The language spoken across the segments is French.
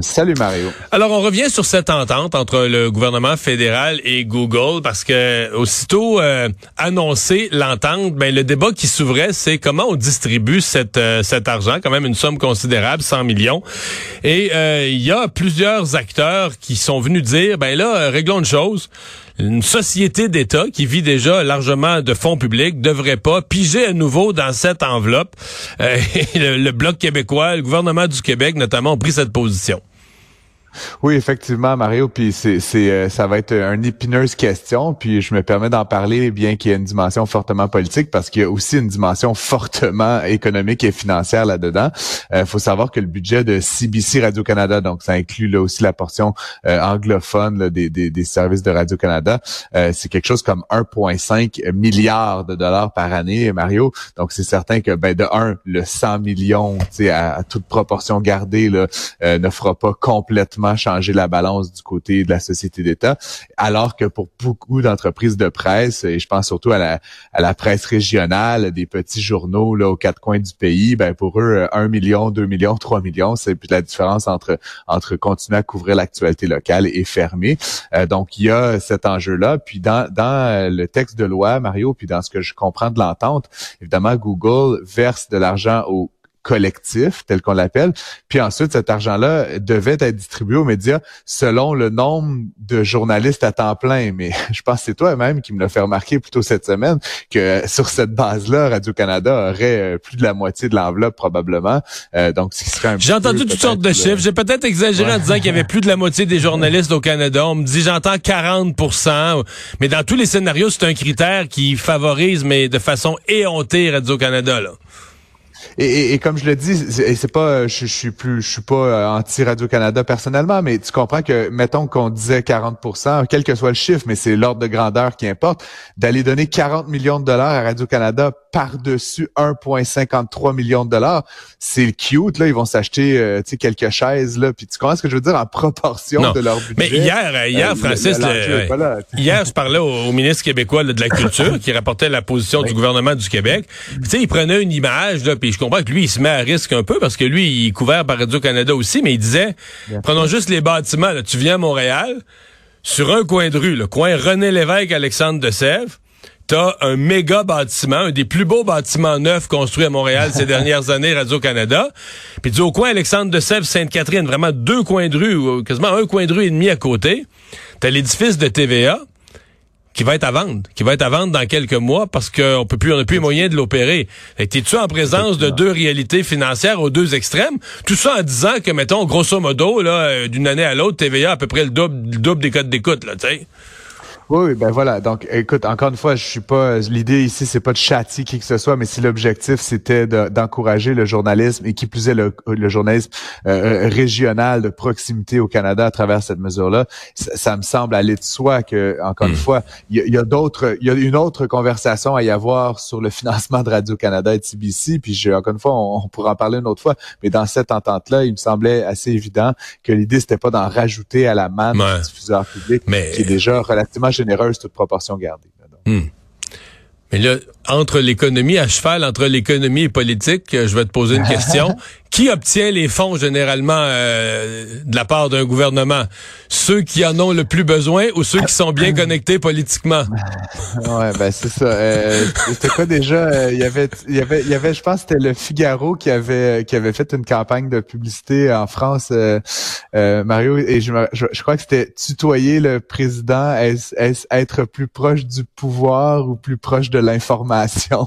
Salut Mario. Alors on revient sur cette entente entre le gouvernement fédéral et Google parce que aussitôt euh, l'entente, ben le débat qui s'ouvrait c'est comment on distribue euh, cet argent, quand même une somme considérable, 100 millions. Et euh, il y a plusieurs acteurs qui sont venus dire ben là réglons une chose une société d'État qui vit déjà largement de fonds publics devrait pas piger à nouveau dans cette enveloppe. Euh, le, le, Bloc québécois, le gouvernement du Québec notamment ont pris cette position. Oui, effectivement, Mario, puis c'est, c'est, euh, ça va être une épineuse question, puis je me permets d'en parler, bien qu'il y ait une dimension fortement politique, parce qu'il y a aussi une dimension fortement économique et financière là-dedans. Il euh, faut savoir que le budget de CBC Radio-Canada, donc ça inclut là aussi la portion euh, anglophone des, des, des, services de Radio-Canada, c'est quelque chose comme 1,5 milliard de dollars par année, Mario. Donc c'est certain que, ben, de un, le 100 millions, à, à toute proportion gardée, là, ne fera pas complètement changer la balance du côté de la société d'État, alors que pour beaucoup d'entreprises de presse, et je pense surtout à la, à la presse régionale, des petits journaux là aux quatre coins du pays, ben pour eux, un million, deux millions, trois millions, c'est la différence entre entre continuer à couvrir l'actualité locale et fermer. Euh, donc il y a cet enjeu-là. Puis dans dans le texte de loi, Mario, puis dans ce que je comprends de l'entente, évidemment Google verse de l'argent aux collectif, tel qu'on l'appelle. Puis ensuite, cet argent-là devait être distribué aux médias selon le nombre de journalistes à temps plein. Mais je pense que c'est toi-même qui me l'a fait remarquer plutôt cette semaine que sur cette base-là, Radio-Canada aurait euh, plus de la moitié de l'enveloppe probablement. Euh, donc, J'ai entendu toutes sortes de chiffres. J'ai peut-être exagéré en disant qu'il y avait plus de la moitié des journalistes au Canada. On me dit, j'entends 40% mais dans tous les scénarios, c'est un critère qui favorise, mais de façon éhontée, Radio-Canada. là. Et, et, comme je le dis, c'est pas, je, je, suis plus, je suis pas euh, anti Radio Canada personnellement, mais tu comprends que mettons qu'on disait 40% quel que soit le chiffre, mais c'est l'ordre de grandeur qui importe, d'aller donner 40 millions de dollars à Radio Canada par-dessus 1,53 millions de dollars, c'est cute là, ils vont s'acheter euh, tu sais quelques chaises là, puis tu comprends ce que je veux dire en proportion de leur budget? Mais hier, euh, hier Francis, hier je parlais au, ministre québécois de la culture qui rapportait la position du gouvernement du Québec. Tu sais, il prenait une image là, puis je comprends que lui, il se met à risque un peu parce que lui, il est couvert par Radio-Canada aussi, mais il disait, prenons juste les bâtiments. Là, tu viens à Montréal, sur un coin de rue, le coin René Lévesque, Alexandre de Sèvres, t'as un méga bâtiment, un des plus beaux bâtiments neufs construits à Montréal ces dernières années, Radio-Canada. Puis tu au coin Alexandre de Sèvres, Sainte-Catherine, vraiment deux coins de rue, quasiment un coin de rue et demi à côté. T'as l'édifice de TVA qui va être à vendre, qui va être à vendre dans quelques mois parce qu'on peut plus, on n'a plus les moyens de l'opérer. T'es-tu en présence de deux réalités financières aux deux extrêmes? Tout ça en disant que, mettons, grosso modo, là, euh, d'une année à l'autre, TVA a à peu près le double, le double des codes d'écoute, là, tu sais. Oui, ben voilà. Donc, écoute, encore une fois, je suis pas. L'idée ici, c'est pas de châtier qui que ce soit, mais si l'objectif c'était d'encourager le journalisme et qui plus est le, journalisme euh, euh, régional de proximité au Canada à travers cette mesure-là, ça, me semble aller de soi que, encore une hmm. fois, il y, a, d'autres, il y a une autre conversation à y avoir sur le financement de Radio Canada et de CBC. Puis, je, encore une fois, on, pourra en parler une autre fois. Mais dans cette entente-là, il me semblait assez évident que l'idée c'était pas d'en rajouter à la manne du diffuseur public, qui est déjà relativement généreuse, toute proportion gardée. Hmm. Mais là, entre l'économie à cheval, entre l'économie et politique, euh, je vais te poser une question. qui obtient les fonds généralement euh, de la part d'un gouvernement? Ceux qui en ont le plus besoin ou ceux qui sont bien connectés politiquement? ouais, ben c'est ça. Euh, c'était quoi déjà? Euh, il y avait, il y avait, il y avait, je pense, c'était le Figaro qui avait qui avait fait une campagne de publicité en France, Mario, et je, je, crois que c'était tutoyer le président, est-ce être plus proche du pouvoir ou plus proche de l'information?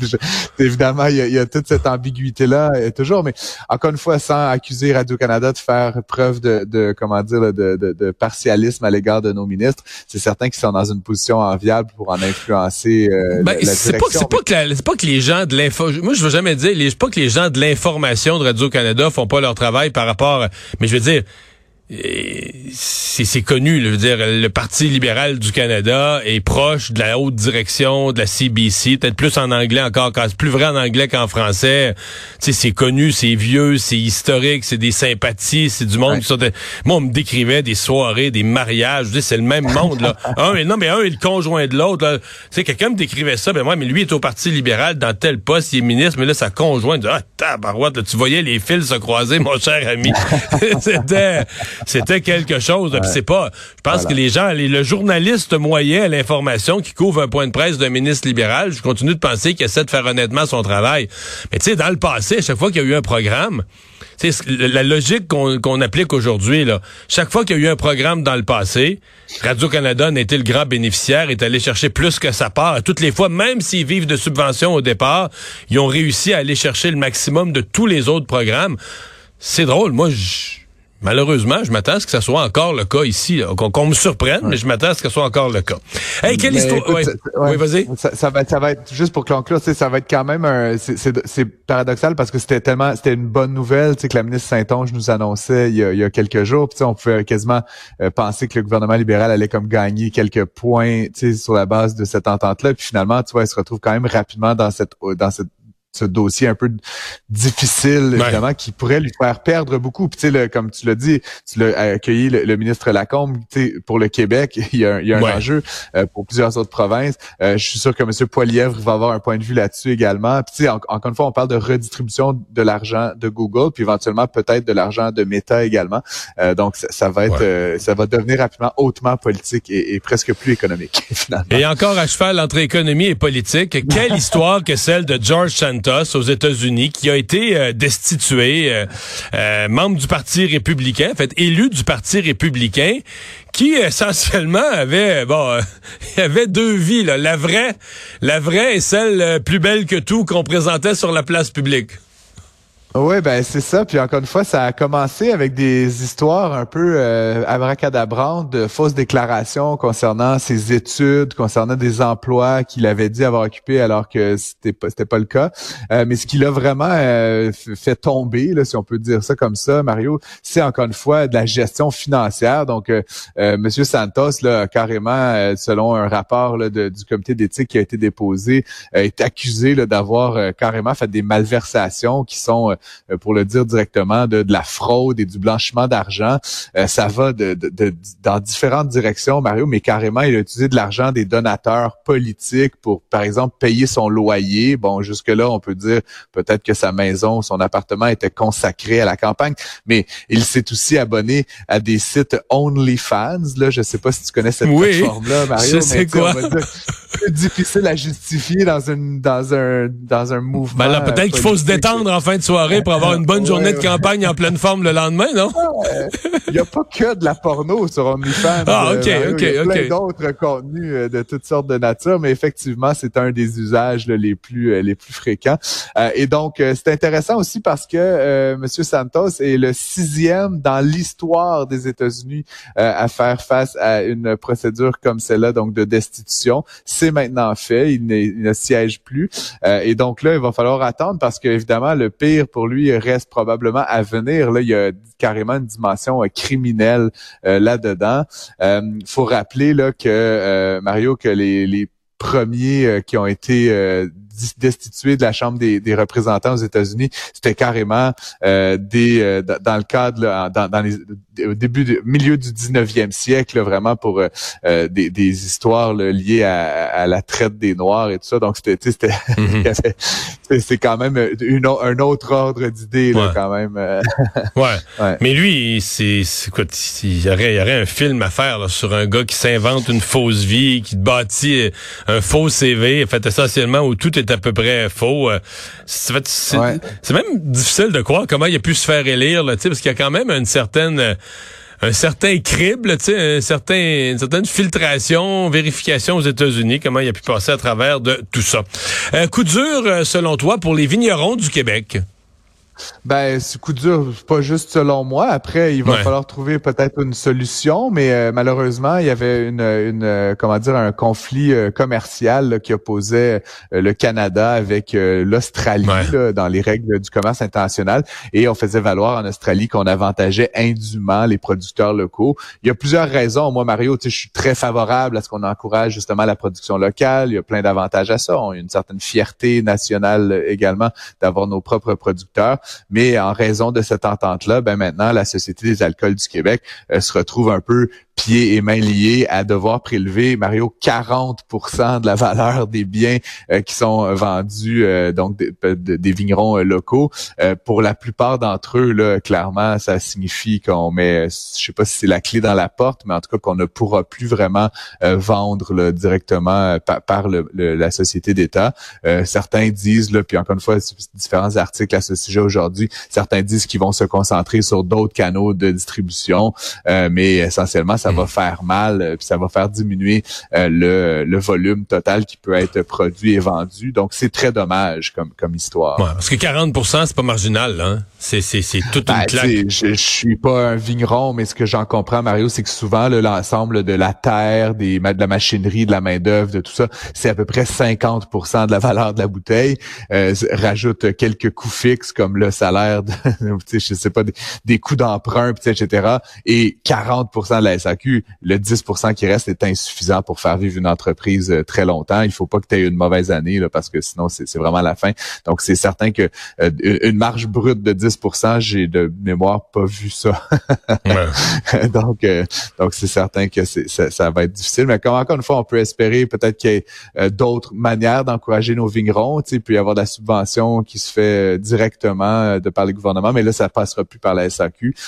évidemment, il y, a, il y, a, toute cette ambiguïté là toujours, mais encore une fois, sans accuser Radio-Canada de faire preuve de, comment dire, de, partialisme à l'égard de nos ministres, c'est certain qu'ils sont dans une position enviable pour en influencer euh, ben, la, C'est pas, que pas que les gens de l'info, moi je veux jamais dire, c'est pas que les gens de l'information de Radio-Canada font pas leur travail par rapport, mais je veux dire, c'est connu, je veux dire, le Parti libéral du Canada est proche de la haute direction de la CBC, peut-être plus en anglais encore, c'est plus vrai en anglais qu'en français. Tu sais, c'est connu, c'est vieux, c'est historique, c'est des sympathies, c'est du monde. Moi, on me décrivait des soirées, des mariages, je c'est le même monde là. un, mais non, mais un est le conjoint de l'autre. Tu sais, quelqu'un me décrivait ça, ben moi, mais lui est au Parti libéral dans tel poste, il est ministre, mais là, sa conjointe, ah, tabarouette, tu voyais les fils se croiser, mon cher ami. C'était c'était quelque chose. c'est pas. Je pense que les gens, le journaliste moyen à l'information qui couvre un point de presse d'un ministre libéral, je continue de penser qu'il essaie de faire honnêtement son travail. Mais tu sais, dans le passé, à chaque fois qu'il y a eu un programme, la logique qu'on applique aujourd'hui, là, chaque fois qu'il y a eu un programme dans le passé, Radio-Canada n'a été le grand bénéficiaire, est allé chercher plus que sa part. toutes les fois, même s'ils vivent de subventions au départ, ils ont réussi à aller chercher le maximum de tous les autres programmes. C'est drôle. Moi, je Malheureusement, je m'attends à ce que ça soit encore le cas ici, qu'on me surprenne, mais je m'attends à ce que ce soit encore le cas. Hey, quelle histoire Oui, vas-y. Ça, va, ça va être juste pour conclure, ça va être quand même un. C'est paradoxal parce que c'était tellement, c'était une bonne nouvelle, tu sais, que la ministre Saint-Onge nous annonçait il y a, il y a quelques jours. Puis on pouvait quasiment euh, penser que le gouvernement libéral allait comme gagner quelques points, tu sais, sur la base de cette entente-là. Puis finalement, tu vois, elle se retrouve quand même rapidement dans cette dans cette ce dossier un peu difficile, évidemment, qui pourrait lui faire perdre beaucoup. Puis, tu sais, comme tu l'as dit, tu l'as accueilli le, ministre Lacombe, tu sais, pour le Québec, il y a, il y a un enjeu euh, pour plusieurs autres provinces. Euh, je suis sûr que M. Poilièvre va avoir un point de vue là-dessus également. Puis, tu sais, encore une fois, on parle de redistribution de l'argent de Google, puis éventuellement peut-être de l'argent de Meta également. Euh, donc, ça, va être, ça va devenir rapidement hautement politique et, et presque plus économique, finalement. Et encore à cheval entre économie et politique, quelle histoire que celle de George Aux États-Unis qui a été euh, destitué, euh, euh, membre du Parti républicain, en fait élu du Parti républicain, qui essentiellement avait bon, avait deux vies la vraie, la vraie et celle plus belle que tout qu'on présentait sur la place publique. Oui, ben c'est ça. Puis encore une fois, ça a commencé avec des histoires un peu euh, abracadabrantes de fausses déclarations concernant ses études, concernant des emplois qu'il avait dit avoir occupés alors que c'était pas c'était pas le cas. Euh, mais ce qui l'a vraiment euh, fait tomber, là, si on peut dire ça comme ça, Mario, c'est encore une fois de la gestion financière. Donc, euh, Monsieur Santos, là, carrément, selon un rapport là, du comité d'éthique qui a été déposé, est accusé d'avoir carrément fait des malversations qui sont euh, pour le dire directement, de, de la fraude et du blanchiment d'argent. Euh, ça va de, de, dans différentes directions, Mario, mais carrément, il a utilisé de l'argent des donateurs politiques pour, par exemple, payer son loyer. Bon, jusque-là, on peut dire peut-être que sa maison, son appartement était consacré à la campagne, mais il s'est aussi abonné à des sites OnlyFans. Là, je sais pas si tu connais cette plateforme-là, Mario. Je sais quoi. Difficile à justifier dans une dans un dans un mouvement. Ben peut-être qu'il faut se détendre en fin de soirée pour avoir une bonne journée de campagne en pleine forme le lendemain, non? Il n'y a pas que de la porno sur OnlyFans. Ah, OK, euh, OK, Il y a plein d'autres contenus euh, de toutes sortes de nature, mais effectivement, c'est un des usages les plus euh, les plus fréquents. et donc, c'est intéressant aussi parce que Monsieur Santos est le sixième dans l'histoire des États-Unis à faire face à une procédure comme celle-là, donc de destitution. Maintenant fait, il, ne siège plus. et donc là, il va falloir attendre parce que évidemment, le pire pour lui reste probablement à venir. Là, il y a carrément une dimension euh, criminelle euh, là-dedans. Euh, faut rappeler là que Mario que les, premiers qui ont été destitué de la Chambre des, représentants aux États-Unis, c'était carrément euh, des euh, dans le cadre dans, dans les début du milieu du 19e siècle vraiment pour euh, euh, des, des, histoires liées à, à, la traite des noirs et tout ça donc c'était c'était c'est quand même une, un autre ordre d'idées ouais. quand même ouais. ouais. mais lui c'est quoi il y aurait il y aurait un film à faire là, sur un gars qui s'invente une fausse vie qui bâtit un faux CV fait essentiellement où tout est à peu près faux. Euh, c'est même difficile de croire comment il a pu se faire élire, là, parce qu'il y a quand même une certaine euh, un certain crible, un certain, une certaine filtration, vérification aux États-Unis, comment il a pu passer à travers de tout ça. Un coup dur, euh, selon toi, pour les vignerons du Québec? Ben, ce coup dur, pas juste selon moi. Après, il va falloir trouver peut-être une solution, mais euh, malheureusement, il y avait une, une euh, comment dire, un conflit euh, commercial qui opposait le Canada avec l'Australie dans les règles du commerce international, et on faisait valoir en Australie qu'on avantageait indûment les producteurs locaux. Il y a plusieurs raisons. Moi, Mario, je suis très favorable à ce qu'on encourage justement la production locale. Il y a plein d'avantages à ça. On a une certaine fierté nationale également d'avoir nos propres producteurs. Mais en raison de cette entente-là, ben maintenant, la Société des alcools du Québec euh, se retrouve un peu pieds et mains liés à devoir prélever, Mario, 40% de la valeur des biens euh, qui sont vendus, euh, donc des, vignerons locaux. pour la plupart d'entre eux, là, clairement, ça signifie qu'on met, je sais pas si c'est la clé dans la porte, mais en tout cas qu'on ne pourra plus vraiment vendre directement par, la société d'État. certains disent, là, puis encore une fois, différents articles à ce sujet aujourd'hui, certains disent qu'ils vont se concentrer sur d'autres canaux de distribution, euh, mais essentiellement, ça va hmm. faire mal, euh, puis ça va faire diminuer euh, le, le, volume total qui peut être produit et vendu. Donc, c'est très dommage comme, comme histoire. Ouais, parce que 40% c'est pas marginal, hein? C'est, c'est, c'est toute une ben, claque. Je, je suis pas un vigneron, mais ce que j'en comprends, Mario, c'est que souvent, l'ensemble de la terre, des, de la machinerie, de la main-d'œuvre, de tout ça, c'est à peu près 50% de la valeur de la bouteille. rajoute quelques coûts fixes comme le salaire, de, je sais pas, des, coûts d'emprunt, etc. Et 40% de la SAQ, le 10% qui reste est insuffisant pour faire vivre une entreprise euh, très longtemps. Il faut pas que tu aies une mauvaise année là, parce que sinon c'est vraiment la fin. Donc c'est certain que euh, une marge brute de 10% j'ai de mémoire pas vu ça. donc euh, donc c'est certain que ça, ça, va être difficile. Mais comme encore une fois, on peut espérer peut-être qu'il y ait d'autres manières d'encourager nos vignerons. Il peut y avoir de la subvention qui se fait directement de par le gouvernement, mais là, ça passera plus par la SAQ.